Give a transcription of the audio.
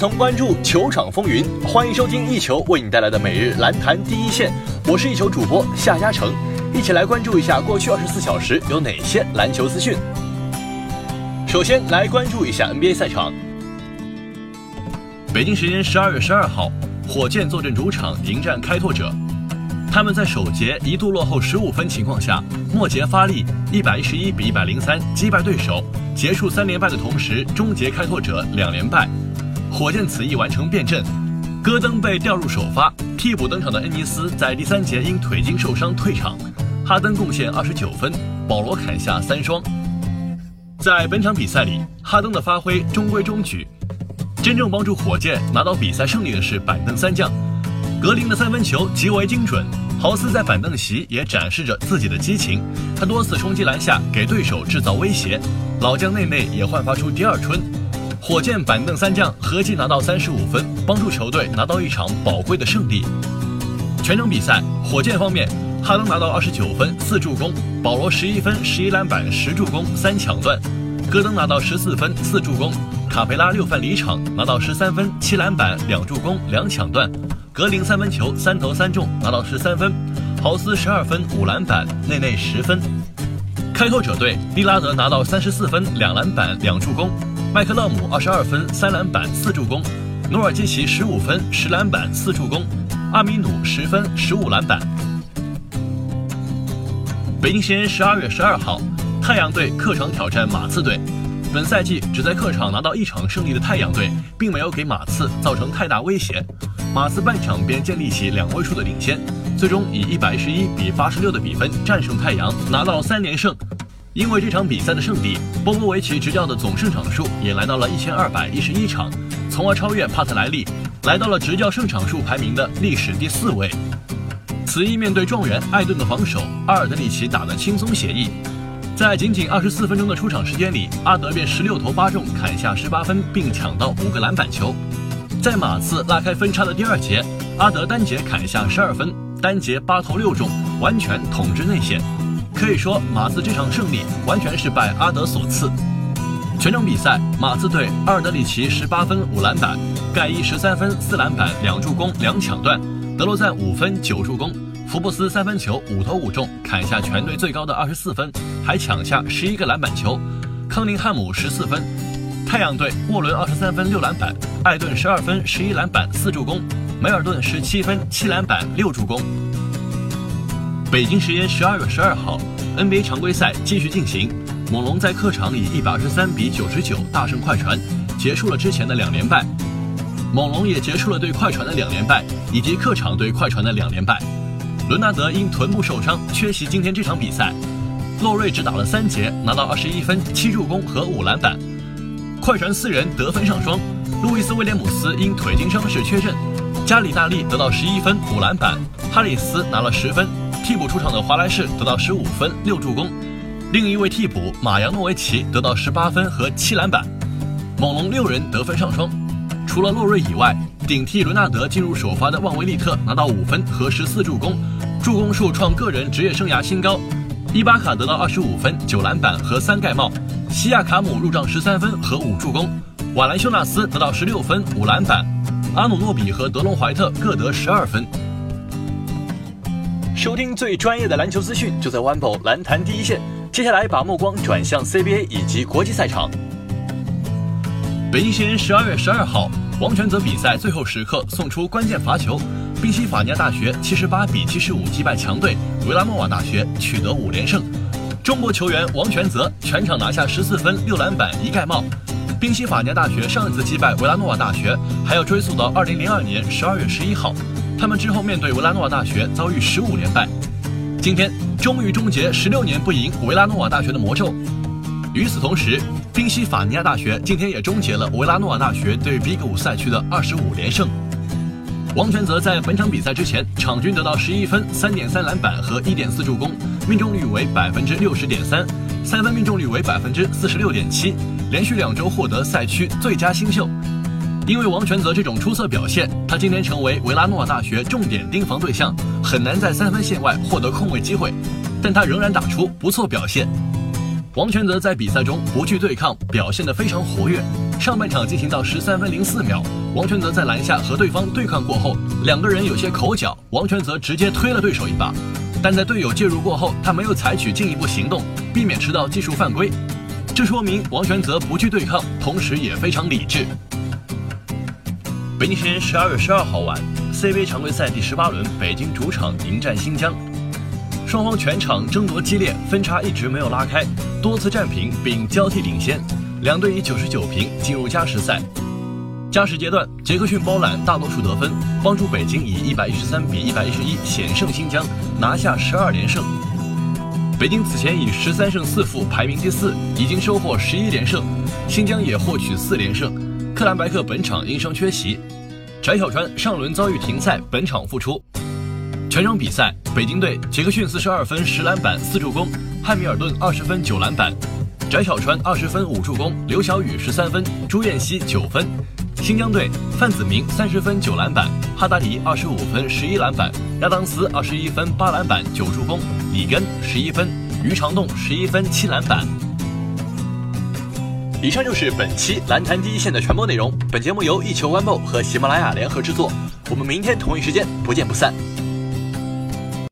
同关注球场风云，欢迎收听一球为你带来的每日篮坛第一线。我是一球主播夏嘉诚，一起来关注一下过去二十四小时有哪些篮球资讯。首先来关注一下 NBA 赛场。北京时间十二月十二号，火箭坐镇主场迎战开拓者。他们在首节一度落后十五分情况下，末节发力，一百一十一比一百零三击败对手，结束三连败的同时，终结开拓者两连败。火箭此役完成变阵，戈登被调入首发，替补登场的恩尼斯在第三节因腿筋受伤退场。哈登贡献二十九分，保罗砍下三双。在本场比赛里，哈登的发挥中规中矩。真正帮助火箭拿到比赛胜利的是板凳三将。格林的三分球极为精准，豪斯在板凳席也展示着自己的激情，他多次冲击篮下，给对手制造威胁。老将内内也焕发出第二春。火箭板凳三将合计拿到三十五分，帮助球队拿到一场宝贵的胜利。全场比赛，火箭方面，哈登拿到二十九分四助攻，保罗十一分十一篮板十助攻三抢断，戈登拿到十四分四助攻，卡佩拉六犯离场拿到十三分七篮板两助攻两抢断。格林三分球三投三中，拿到十三分；豪斯十二分五篮板，内内十分。开拓者队利拉德拿到三十四分两篮板两助攻，麦克勒姆二十二分三篮板四助攻，努尔基奇十五分十篮板四助攻，阿米努十分十五篮板。北京时间十二月十二号，太阳队客场挑战马刺队。本赛季只在客场拿到一场胜利的太阳队，并没有给马刺造成太大威胁。马刺半场便建立起两位数的领先，最终以一百一十一比八十六的比分战胜太阳，拿到三连胜。因为这场比赛的胜利，波波维奇执教的总胜场数也来到了一千二百一十一场，从而超越帕特莱利，来到了执教胜场数排名的历史第四位。此役面对状元艾顿的防守，阿尔德里奇打得轻松写意，在仅仅二十四分钟的出场时间里，阿德便十六投八中，砍下十八分，并抢到五个篮板球。在马刺拉开分差的第二节，阿德单节砍下十二分，单节八投六中，完全统治内线。可以说，马刺这场胜利完全是拜阿德所赐。全场比赛，马刺队阿尔德里奇十八分五篮板，盖伊十三分四篮板两助攻两抢断，德罗赞五分九助攻，福布斯三分球五投五中，砍下全队最高的二十四分，还抢下十一个篮板球。康宁汉姆十四分。太阳队沃伦二十三分六篮板，艾顿十二分十一篮板四助攻，梅尔顿十七分七篮板六助攻。北京时间十二月十二号，NBA 常规赛继续进行，猛龙在客场以一百二十三比九十九大胜快船，结束了之前的两连败。猛龙也结束了对快船的两连败，以及客场对快船的两连败。伦纳德因臀部受伤缺席今天这场比赛，洛瑞只打了三节，拿到二十一分七助攻和五篮板。快船四人得分上双，路易斯威廉姆斯因腿筋伤势缺阵，加里纳利得到十一分五篮板，哈里斯拿了十分，替补出场的华莱士得到十五分六助攻，另一位替补马扬诺维奇得到十八分和七篮板。猛龙六人得分上双，除了洛瑞以外，顶替伦纳德进入首发的旺维利特拿到五分和十四助攻，助攻数创个人职业生涯新高。伊巴卡得到二十五分九篮板和三盖帽。西亚卡姆入账十三分和五助攻，瓦兰修纳斯得到十六分五篮板，阿努诺比和德隆怀特各得十二分。收听最专业的篮球资讯，就在 One 篮坛第一线。接下来把目光转向 CBA 以及国际赛场。北京时间十二月十二号，王权泽比赛最后时刻送出关键罚球，宾夕法尼亚大学七十八比七十五击败强队维拉诺瓦大学，取得五连胜。中国球员王全泽全场拿下十四分、六篮板、一盖帽。宾夕法尼亚大学上一次击败维拉诺瓦大学，还要追溯到二零零二年十二月十一号。他们之后面对维拉诺瓦大学遭遇十五连败，今天终于终结十六年不赢维拉诺瓦大学的魔咒。与此同时，宾夕法尼亚大学今天也终结了维拉诺瓦大学对 Big 五赛区的二十五连胜。王全泽在本场比赛之前，场均得到十一分、三点三篮板和一点四助攻，命中率为百分之六十点三，三分命中率为百分之四十六点七，连续两周获得赛区最佳新秀。因为王全泽这种出色表现，他今天成为维拉诺瓦大学重点盯防对象，很难在三分线外获得空位机会，但他仍然打出不错表现。王全泽在比赛中不惧对抗，表现得非常活跃。上半场进行到十三分零四秒，王全泽在篮下和对方对抗过后，两个人有些口角，王全泽直接推了对手一把，但在队友介入过后，他没有采取进一步行动，避免吃到技术犯规。这说明王全泽不惧对抗，同时也非常理智。北京时间十二月十二号晚，CBA 常规赛第十八轮，北京主场迎战新疆，双方全场争夺激烈，分差一直没有拉开，多次战平并交替领先，两队以九十九平进入加时赛。加时阶段，杰克逊包揽大多数得分，帮助北京以一百一十三比一百一十一险胜新疆，拿下十二连胜。北京此前以十三胜四负排名第四，已经收获十一连胜，新疆也获取四连胜。克兰白克本场因伤缺席，翟小川上轮遭遇停赛，本场复出。全场比赛，北京队杰克逊四十二分十篮板四助攻，汉密尔顿二十分九篮板，翟小川二十分五助攻，刘晓宇十三分，朱彦曦九分。新疆队范子铭三十分九篮板，哈达迪二十五分十一篮板，亚当斯二十一分八篮板九助攻，里根十一分，于长栋十一分七篮板。以上就是本期蓝坛第一线的全部内容。本节目由一球 One 和喜马拉雅联合制作。我们明天同一时间不见不散。